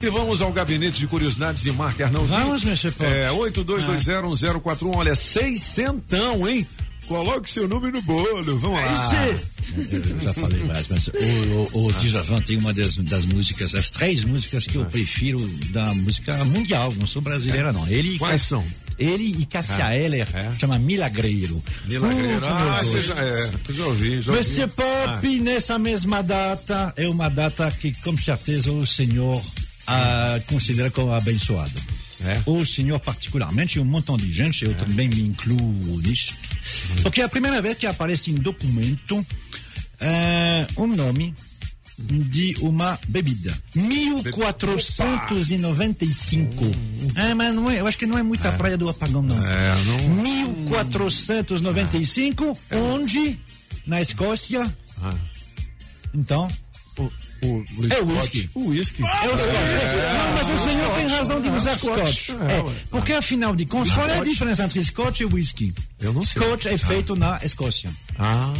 E vamos ao gabinete de curiosidades de Marca Arnaldo. Vamos, meu chefão. É, 82201041, olha, seiscentão, hein? Coloque seu nome no bolo, vamos lá. Eu já falei mais, mas o, o, o Djavan tem uma das, das músicas, as três músicas que eu prefiro da música mundial, não sou brasileira não. Ele Quais são? Ele e Cassia Ah, Eller, é? chama Milagreiro. Milagreiro. Uh, ah, você já, é, já ouvi, já ouvi. Monsieur Pop, nessa mesma data, é uma data que com certeza o senhor ah, considera como abençoada. É? O senhor particularmente, e um montão de gente, eu também me incluo nisto, porque é a primeira vez que aparece em documento eh, um nome de uma bebida. 1495. É, mas não é, eu acho que não é muita praia do apagão, não. É, não- 1495, onde? Na Escócia. Ah. Então, O, o, o É Scott. whisky. O whisky. é o Scotch. não, mas o senhor tem razão de usar Scotch. É, porque afinal de contas, qual é a diferença entre Scotch e whisky? Eu não sei. Scotch é feito na Escócia. Ah,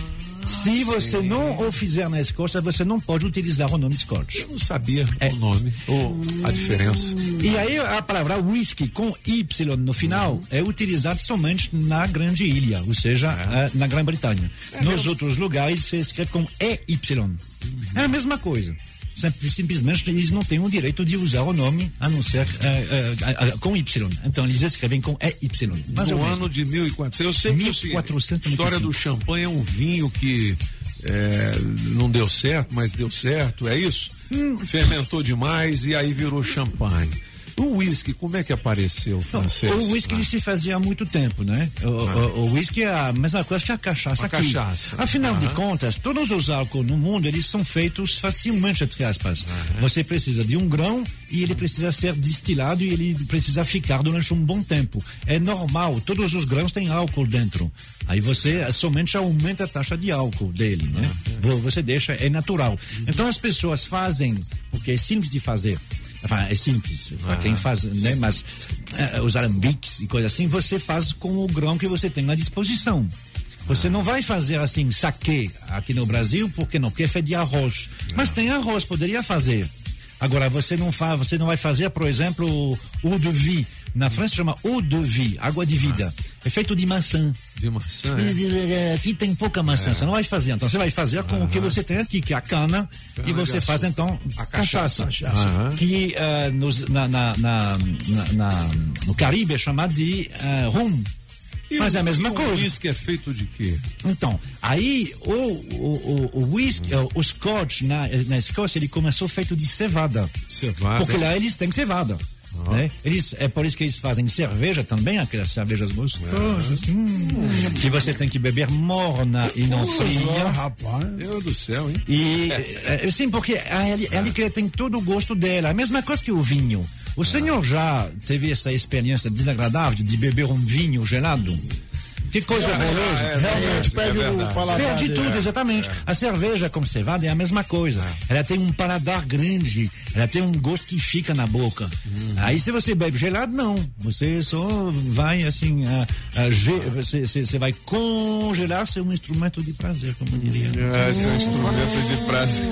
Se você não o fizer na Escócia, você não pode utilizar o nome Scotch. eu não sabia É. o nome, ou a diferença. E aí a palavra whisky com Y no final é utilizada somente na Grande Ilha, ou seja, eh, na Grã-Bretanha. Nos outros lugares se escreve com EY. É a mesma coisa. Simp- Simplesmente eles não têm o direito de usar o nome a não ser eh, eh, eh, com Y. Então eles escrevem com EY. Mas é no ano de 1400. Eu sei que 1495. a história do champanhe é um vinho que é, não deu certo, mas deu certo, é isso? Hum. Fermentou demais e aí virou champanhe. O uísque, como é que apareceu, francês? O whisky ele se fazia há muito tempo, né? O, o whisky é a mesma coisa que a cachaça A aqui. cachaça. Afinal de contas, todos os álcools no mundo, eles são feitos facilmente, entre aspas. Você precisa de um grão e ele precisa ser destilado e ele precisa ficar durante um bom tempo. É normal, todos os grãos têm álcool dentro. Aí você somente aumenta a taxa de álcool dele, né? Vo- Você deixa, é natural. Então as pessoas fazem, porque é simples de fazer. Enfin, é simples para quem faz, né? Mas eh, os alambiques e coisa assim, você faz com o grão que você tem à disposição. Você não vai fazer assim saque aqui no Brasil, porque não? Porque é feito de arroz. Mas tem arroz, poderia fazer. Agora você não faz, você não vai fazer, por exemplo, o eau de vie. Na França chama eau de vie, água de vida. É feito de maçã. De maçã, é? Aqui tem pouca maçã, você não vai fazer. Então você vai fazer com o que você tem aqui, que é a cana, e você faz então A cachaça. cachaça. Que ah, nos- na, na- na- na- no Caribe é chamado de ah, rum. E Mas é a mesma coisa. O uísque é feito de quê? Então, aí o, o, o, o whisky, o, o scotch na, na Escócia, ele começou feito de cevada. Cevada. Porque lá eles têm cevada. Né? Eles, é por isso que eles fazem cerveja também, aquelas cervejas gostosas, hum, que você tem que beber morna e não fria. rapaz. Meu do céu, hein? E é, sim, porque a Eli, Eli que tem todo o gosto dela. A mesma coisa que o vinho. O senhor já teve essa experiência desagradável de beber um vinho gelado? Que coisa horrorosa. é, Realmente perde é o paladar. Perdi dele. tudo, exatamente. A cerveja com cevada é a mesma coisa. Ela tem um paladar grande, ela tem um gosto que fica na boca. Aí se você bebe gelado, não. Você só vai assim, ah, ah, ge- você, você, você vai congelar seu instrumento de prazer, como diria. Esse é um instrumento de prazer.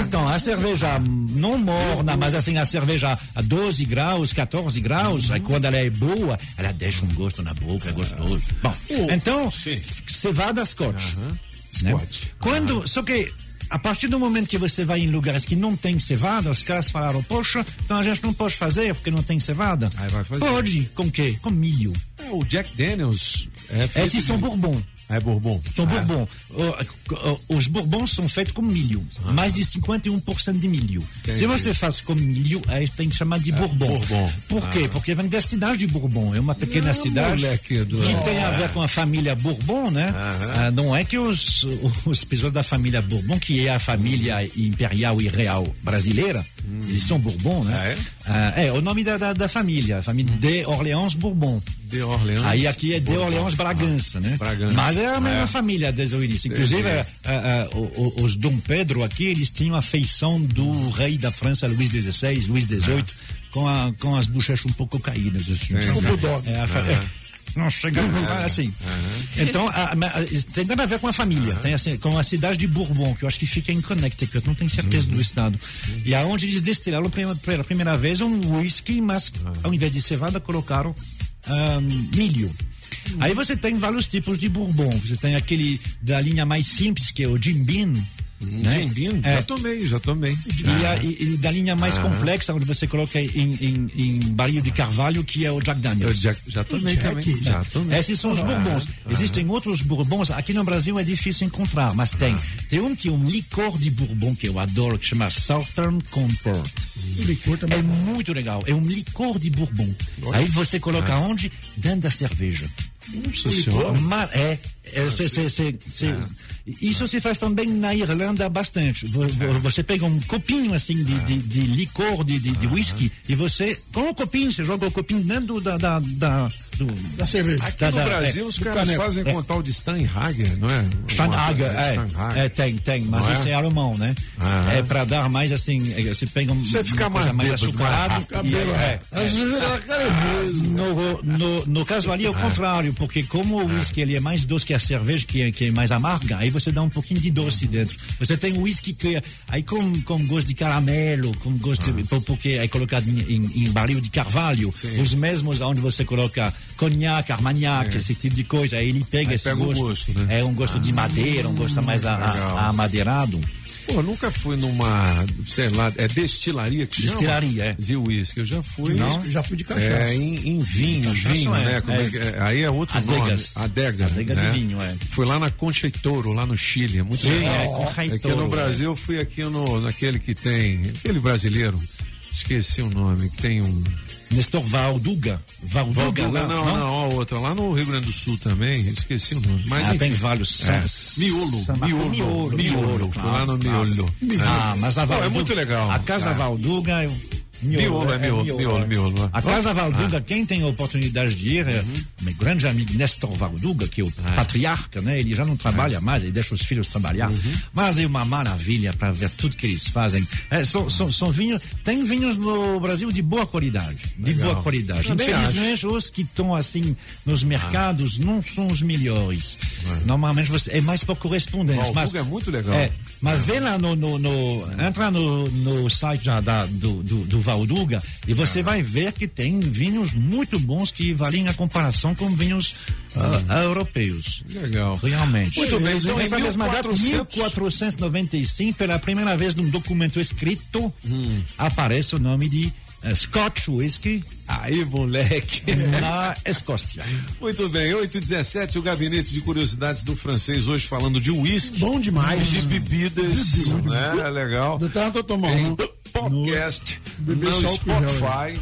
Então, a cerveja não morna, mas assim, a cerveja a 12 graus, 14 graus, aí quando ela é boa, ela deixa um gosto na boca, é gostoso. Bom, então, sim. cevada Scotch. né? Scotch. Quando, só que a partir do momento que você vai em lugares que não tem cevada, os caras falaram, poxa, então a gente não pode fazer porque não tem cevada. Aí vai fazer. Pode, com quê? Com milho. É, o Jack Daniels é Esses são bourbon. É bourbon. São Ah, bourbon. Os bourbons são feitos com milho. Mais de 51% de milho. Se você faz com milho, aí tem que chamar de bourbon. bourbon. Por quê? Porque vem da cidade de Bourbon. É uma pequena Ah, cidade moleque do- que tem a ver com a família Bourbon, né? Ah, não é que os, os pessoas da família Bourbon, que é a família imperial e real brasileira, eles são Bourbon, né? Ah, é? o nome da, da, da família. A família de Orleans Bourbon. De Orleans. Aí aqui é de Orleans Bragança, né? Bragança. Mas é a mesma É. família desde o início. Inclusive, Desde- eh, eh, o- o- os Dom Pedro aqui, eles tinham a feição do rei da França, Luís XVI, Luís XVIII, com, a, com as bochechas um pouco caídas. Assim. O Bulldog. É, a fa- não chega assim. Então, a, a, tem nada a ver com a família, tem assim, com a cidade de Bourbon, que eu acho que fica em Connecticut, não tenho certeza do estado. E aonde eles destilaram pela primeira vez um whisky, mas ao invés de cevada colocaram um, milho. Aí você tem vários tipos de bourbon. Você tem aquele da linha mais simples, que é o Jim Beam, né? Jim Beam? É. Já tomei, já tomei. E, a, e, e da linha mais complexa, onde você coloca em, em, em barril de carvalho, que é o Jack Eu Daniels. já, já tomei Jack, também. Já tomei. Esses são os bourbons. Existem outros bourbons. Aqui no Brasil é difícil encontrar, mas tem. Tem um que é um licor de bourbon que eu adoro, que chama Southern Comfort. Licor também. É muito legal. É um licor de bourbon. Aí você coloca onde? Dentro da cerveja. Nossa senhora. Mas é, é, cê- cê- cê- cê- isso se faz também na Irlanda bastante. Vo- vo- Você pega um copinho assim de, de, de licor, de, de, de whisky, e você, com o copinho, você joga o copinho dentro da. da, da do, Da cerveja. Aqui Da- no da- Brasil, é, os caras caneco. fazem com tal de Steinhager, não é? Steinhager, é, Steinhager. é, tem, tem, mas Não é? isso é alemão, né? Aham. É pra dar mais assim, é, você pega um, Você fica mais mais mais açucarado. e- Cabelo, é, é. No, no, no caso ali é o contrário, porque como o whisky ele é mais doce que a cerveja, que é, que é mais amarga, aí você dá um pouquinho de doce dentro. Você tem o whisky que é, aí com, com gosto de caramelo, com gosto de, por- porque é colocado em, em, em barril de carvalho, Sim. os mesmos onde você coloca conhaque, armagnac, esse tipo de coisa, aí ele pega Aí esse pega o gosto. gosto, né? É um gosto de madeira, um gosto mais a- a- amadeirado. Pô, nunca fui numa, sei lá, é destilaria que chama? Destilaria, é. De uísque. Eu já fui. Não? Já fui de cachaça. É, em, em vinho, vinho, é, né? É é. é? Aí é outro Adegas. nome. Adega. Adega de né? vinho, é. Fui lá na Concheitoro, lá no Chile. É muito Sim, legal. é, Aqui no é. Brasil, eu fui aqui no, naquele que tem, aquele brasileiro, esqueci o nome, que tem um... Nestor Valduga. Valduga, Valduga, lá, não, não, a outra, lá no Rio Grande do Sul também, esqueci o nome. Mas Ah, enfim, tem vários. É. Sam- Miolo, miolo, miolo, miolo, miolo, claro, lá no miolo. Ah, mas a é Valduga. muito legal. A Casa É. Valduga. Eu, Miolo, é miolo, miolo, miolo, é. A Casa Ah. Valduga, quem tem a oportunidade de ir, é meu grande amigo Nestor Valduga, que é o patriarca, né? Ele já não trabalha mais, ele deixa os filhos trabalhar. Mas é uma maravilha para ver tudo que eles fazem. É, são, são, são vinhos, tem vinhos no Brasil de boa qualidade. De Legal. boa qualidade. Também Infelizmente, os que estão assim nos mercados não são os melhores. Normalmente você, é mais por correspondência. Valduga mas, é muito legal. É, mas vê lá no, no, no- entra no, no site já da, do, do, do Valduga e você vai ver que tem vinhos muito bons que valem a comparação com vinhos ah, europeus. Legal. Realmente. Muito bem, então, Nessa em mesma data, 1400 1495, pela primeira vez num documento escrito, Hum. aparece o nome de eh, Scotch Whisky Aí, moleque. na Escócia. Muito bem, 8 e 17 o gabinete de curiosidades do francês hoje falando de uísque, Bom demais. de bebidas, né? É legal. Do tanto eu Tem tomando. podcast no gel, Spotify,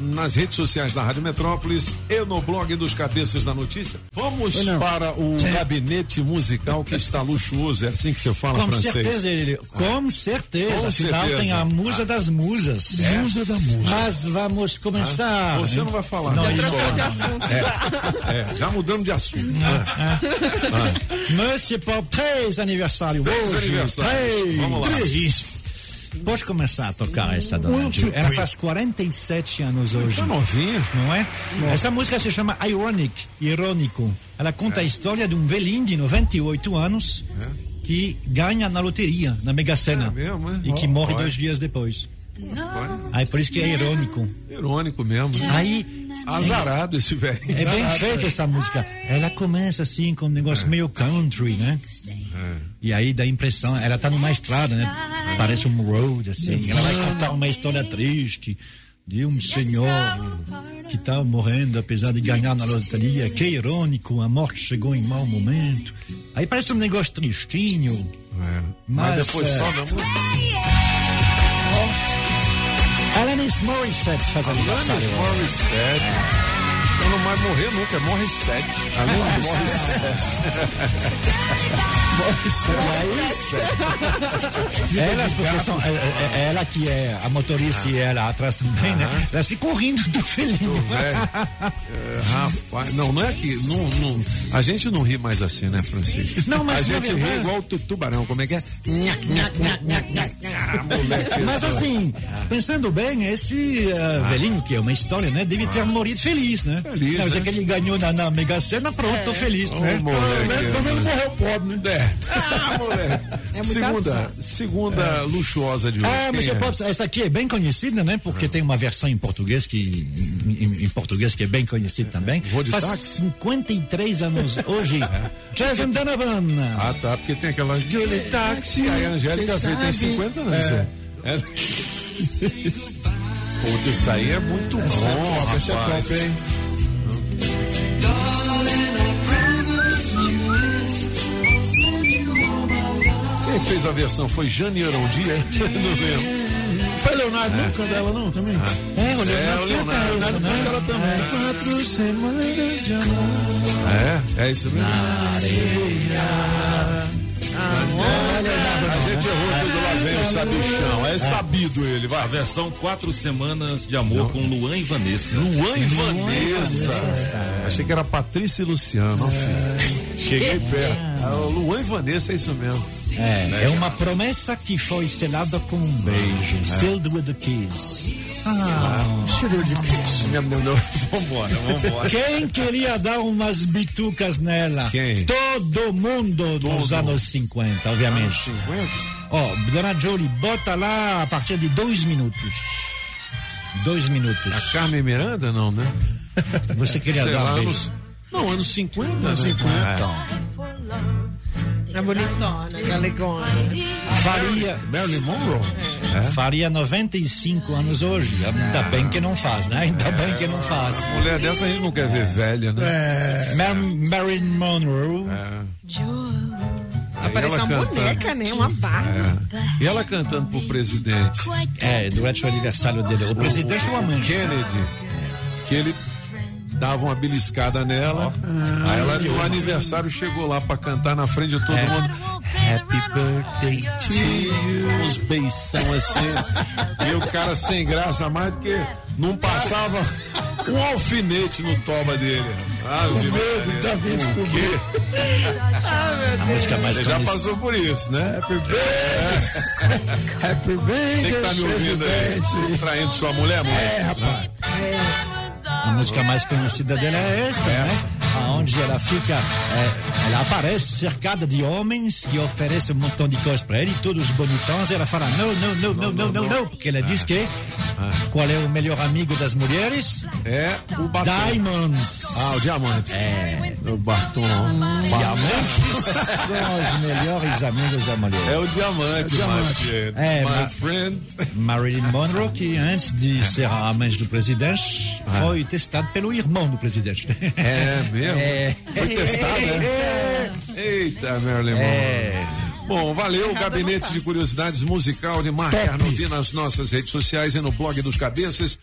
nas redes sociais da Rádio Metrópolis e no blog dos Cabeças da Notícia. Vamos para o gabinete musical que está luxuoso, é assim que você fala Com francês. certeza, ele, com certeza. Com Afinal, certeza. tem a musa das musas. Musa da música. Mas vamos começar. Você não vai falar. Não, não. de assunto. É, já mudamos de assunto. Monsieur Paul, três aniversário Três hoje. aniversários. Três. Vamos lá. Três. Pode começar a tocar essa dona two, Ela faz 47 anos hoje. Tá novinha. Não é? Essa música se chama Ironic, irônico. Ela conta a história de um velhinho de 98 anos que ganha na loteria, na Mega Sena. É mesmo, é? E que morre olha. dois dias depois. Aí por isso que é irônico. Irônico mesmo. né? Aí Azarado esse velho. é bem feita essa música. Ela começa assim com um negócio meio country, né? E aí dá a impressão, ela tá numa estrada, né? Parece um road, assim. Ela vai contar uma história triste de um senhor que tá morrendo apesar de ganhar na loteria. Que irônico, a morte chegou em mau momento. Aí parece um negócio tristinho. É. Mas, Mas, depois é, só da música. Alanis Morissette faz aniversário. Alanis Morissette. Você não vai morrer nunca, morre sete. Alanis Morissette. Elas, porque são, é, é- é ela que é a motorista e ela atrás também, né? Elas ficam rindo do filhinho. É, rapaz, não, não é que. Não, não- a gente não ri mais assim, né, Francisco? Não, mas a gente ri igual o tu- tubarão, como é que é? Mas assim, pensando bem, esse uh, velhinho, que é uma história, né? Deve ter morrido feliz, né? Feliz, dizer né? que ele ganhou na, na Mega Sena, pronto, feliz, né? Moleque. Pelo menos morreu pobre, né? É. Ah, moleque. muita segunda, segunda luxuosa de hoje. Ah, Quem Monsieur é? Pops, essa aqui é bem conhecida, né? Porque tem uma versão em português que em, em- português que é bem conhecida também. Vou de Faz táxi? 53 anos hoje. Jason Donovan. Ah, tá, porque tem aquela Julie Taxi. Aí a Angélica tem sabe. 50 anos. É. é. Puta, isso aí é muito bom, Esse é rapaz. top, hein? Quem fez a versão foi Jane Arondia? Não lembro. Foi Leonardo, não canta ela não, também? É, o É, o Leonardo Leonardo. canta né? Ela também. Quatro semanas de amor. É, é isso mesmo. A gente errou tudo lá vem o sabichão. É sabido ele, A vai. versão Quatro Semanas de Amor com Luan e Vanessa. Luan e Vanessa. Achei que era Patrícia e Luciano, filho. Cheguei perto. Ah, o Luan e Vanessa é isso mesmo. É, é uma promessa que foi selada com um beijo. Sealed with a kiss. Cheiro de kiss. Vambora, vambora. Quem queria dar umas bitucas nela? Quem? Todo mundo dos Todo. anos 50, obviamente. 50? Ó, Dona Jolie, bota lá a partir de dois minutos. Dois minutos. A Carmen Miranda, não, né? Você queria Sei dar lá, um beijo? anos. Não, anos 50, né? 50. É bonitona, galegona. Faria, Marilyn Monroe? faria 95 anos hoje. Ainda bem que não faz, né? Ainda bem que não faz. Mulher dessa a gente não quer ver velha, né? É, Mar Marilyn Monroe. Parece ela uma cantando. boneca, né? Uma barba. E ela cantando pro presidente É, durante o aniversário dele. O presidente ou a mãe? Kennedy, que ele dava uma beliscada nela. aí ela no aniversário chegou lá pra cantar na frente de todo É. mundo. Happy birthday to you. Uns beição assim. e o cara sem graça mais do que não passava um alfinete no toba dele. Ah, com medo de alguém descobrir. A música mais Você já passou por isso, né? Happy birthday. Happy birthday. Você que tá me ouvindo aí, traindo sua mulher, mulher? É, rapaz. A música mais conhecida dela é essa, né? Onde ela fica, é, ela aparece cercada de homens que oferecem um montão de coisas para ele, todos bonitões. Ela fala não, não, não, não, não, não, não, porque ela diz que qual é o melhor amigo das mulheres? É o batom. Diamonds. Ah, o diamante. É, O batom. diamantes são os melhores amigos da mulher. É o diamante, diamante. my, É, my friend. Marilyn Monroe, que antes de ser a amante do presidente, foi testado pelo irmão do presidente. É mesmo? É. Foi testado, né? Eita, Marilyn Monroe. É. Bom, valeu. Gabinete de Curiosidades Musical de Marca Arnoldi nas nossas redes sociais e no blog dos Cabeças.